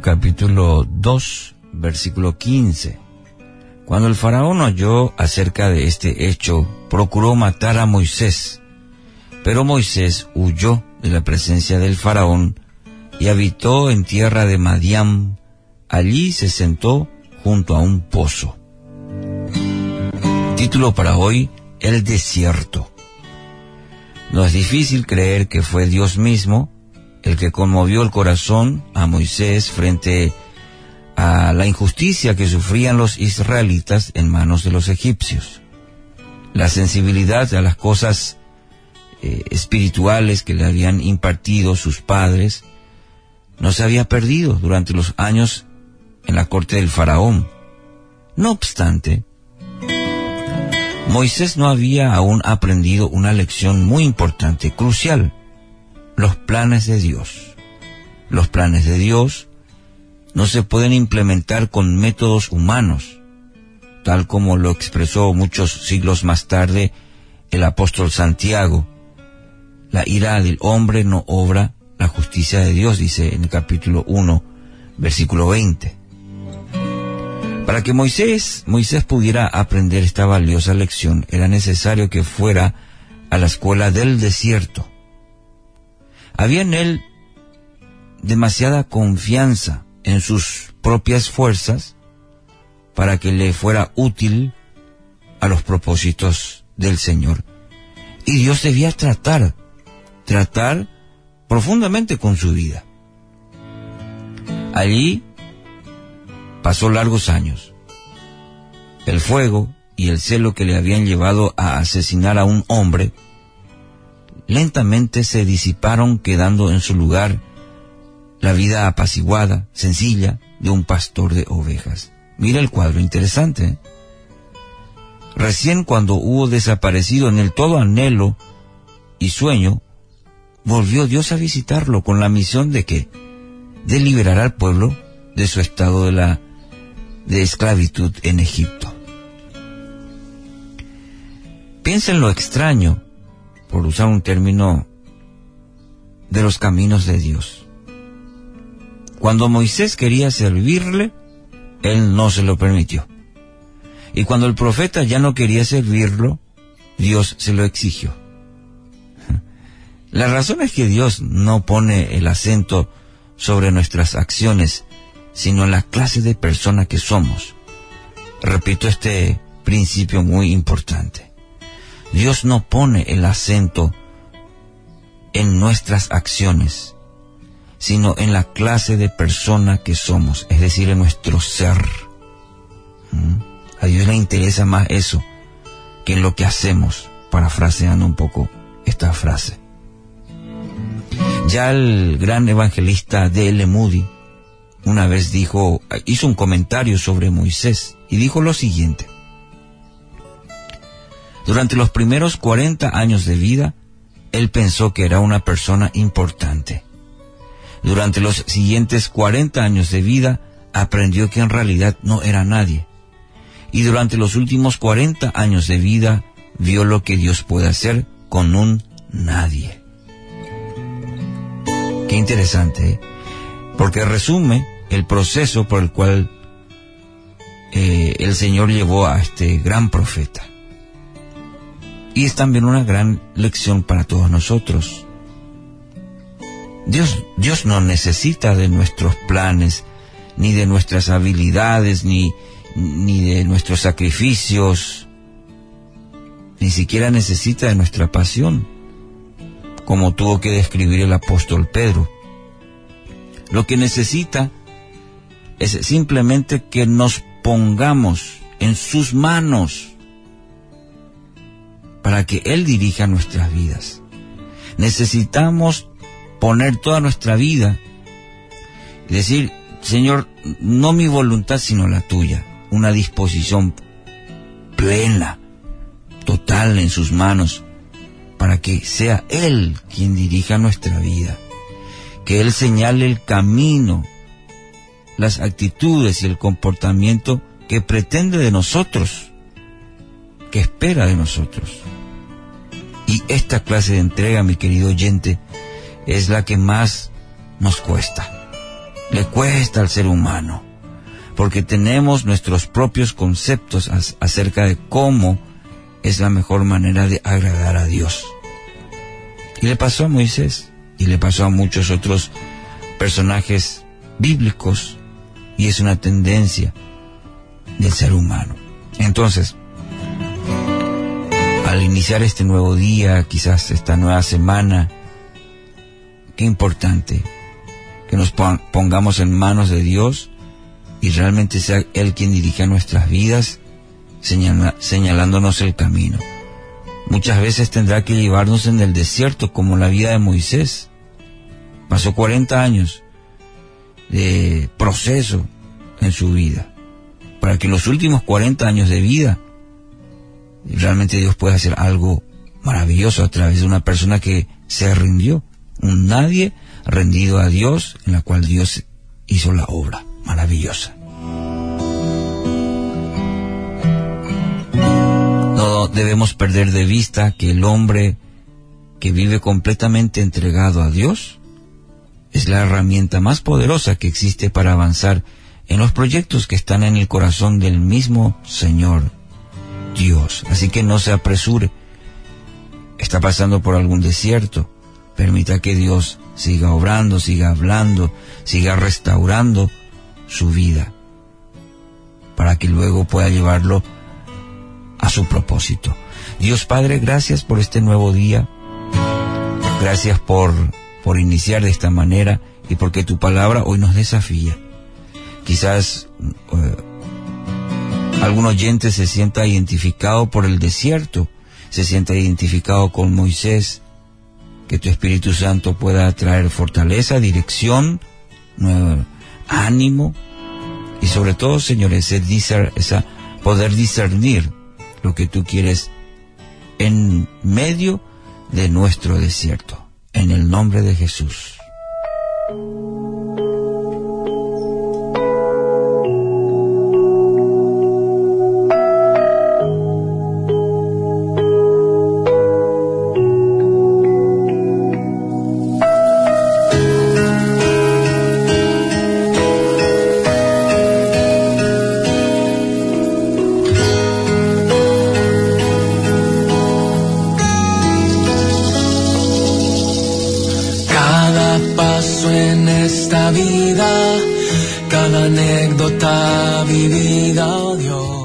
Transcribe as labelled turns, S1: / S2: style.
S1: Capítulo 2, versículo 15. Cuando el faraón oyó acerca de este hecho, procuró matar a Moisés. Pero Moisés huyó de la presencia del faraón y habitó en tierra de Madián. Allí se sentó junto a un pozo. Título para hoy, El desierto. No es difícil creer que fue Dios mismo el que conmovió el corazón a Moisés frente a la injusticia que sufrían los israelitas en manos de los egipcios. La sensibilidad a las cosas eh, espirituales que le habían impartido sus padres no se había perdido durante los años en la corte del faraón. No obstante, Moisés no había aún aprendido una lección muy importante, crucial, los planes de Dios. Los planes de Dios no se pueden implementar con métodos humanos, tal como lo expresó muchos siglos más tarde el apóstol Santiago. La ira del hombre no obra la justicia de Dios, dice en el capítulo 1, versículo 20. Para que Moisés, Moisés pudiera aprender esta valiosa lección, era necesario que fuera a la escuela del desierto había en él demasiada confianza en sus propias fuerzas para que le fuera útil a los propósitos del Señor. Y Dios debía tratar, tratar profundamente con su vida. Allí pasó largos años. El fuego y el celo que le habían llevado a asesinar a un hombre lentamente se disiparon quedando en su lugar la vida apaciguada, sencilla, de un pastor de ovejas. Mira el cuadro, interesante. Recién cuando hubo desaparecido en el todo anhelo y sueño, volvió Dios a visitarlo con la misión de que de liberar al pueblo de su estado de la de esclavitud en Egipto. Piensa en lo extraño por usar un término, de los caminos de Dios. Cuando Moisés quería servirle, él no se lo permitió. Y cuando el profeta ya no quería servirlo, Dios se lo exigió. La razón es que Dios no pone el acento sobre nuestras acciones, sino en la clase de persona que somos. Repito este principio muy importante. Dios no pone el acento en nuestras acciones, sino en la clase de persona que somos, es decir, en nuestro ser. ¿Mm? A Dios le interesa más eso que en lo que hacemos, parafraseando un poco esta frase. Ya el gran evangelista D.L. Moody una vez dijo, hizo un comentario sobre Moisés y dijo lo siguiente. Durante los primeros 40 años de vida, él pensó que era una persona importante. Durante los siguientes 40 años de vida, aprendió que en realidad no era nadie. Y durante los últimos 40 años de vida, vio lo que Dios puede hacer con un nadie. Qué interesante, ¿eh? porque resume el proceso por el cual eh, el Señor llevó a este gran profeta. Y es también una gran lección para todos nosotros. Dios, Dios no necesita de nuestros planes, ni de nuestras habilidades, ni, ni de nuestros sacrificios, ni siquiera necesita de nuestra pasión, como tuvo que describir el apóstol Pedro. Lo que necesita es simplemente que nos pongamos en sus manos para que Él dirija nuestras vidas. Necesitamos poner toda nuestra vida y decir, Señor, no mi voluntad sino la tuya, una disposición plena, total en sus manos, para que sea Él quien dirija nuestra vida, que Él señale el camino, las actitudes y el comportamiento que pretende de nosotros, que espera de nosotros. Y esta clase de entrega, mi querido oyente, es la que más nos cuesta. le cuesta al ser humano, porque tenemos nuestros propios conceptos acerca de cómo es la mejor manera de agradar a Dios. Y le pasó a Moisés, y le pasó a muchos otros personajes bíblicos, y es una tendencia del ser humano. Entonces, al iniciar este nuevo día, quizás esta nueva semana, qué importante que nos pongamos en manos de Dios y realmente sea Él quien dirija nuestras vidas, señalándonos el camino. Muchas veces tendrá que llevarnos en el desierto, como la vida de Moisés. Pasó 40 años de proceso en su vida, para que los últimos 40 años de vida realmente Dios pueda hacer algo maravilloso a través de una persona que se rindió, un nadie rendido a Dios, en la cual Dios hizo la obra maravillosa. No debemos perder de vista que el hombre que vive completamente entregado a Dios es la herramienta más poderosa que existe para avanzar en los proyectos que están en el corazón del mismo Señor Dios. Así que no se apresure. Está pasando por algún desierto. Permita que Dios siga obrando, siga hablando, siga restaurando su vida para que luego pueda llevarlo a su propósito. Dios Padre, gracias por este nuevo día. Gracias por, por iniciar de esta manera y porque tu palabra hoy nos desafía. Quizás eh, algún oyente se sienta identificado por el desierto, se sienta identificado con Moisés, que tu Espíritu Santo pueda traer fortaleza, dirección, nuevo ánimo y sobre todo, Señor, ese, esa, poder discernir lo que tú quieres en medio de nuestro desierto. En el nombre de Jesús.
S2: Esta vida, cada anécdota vivida, oh Dios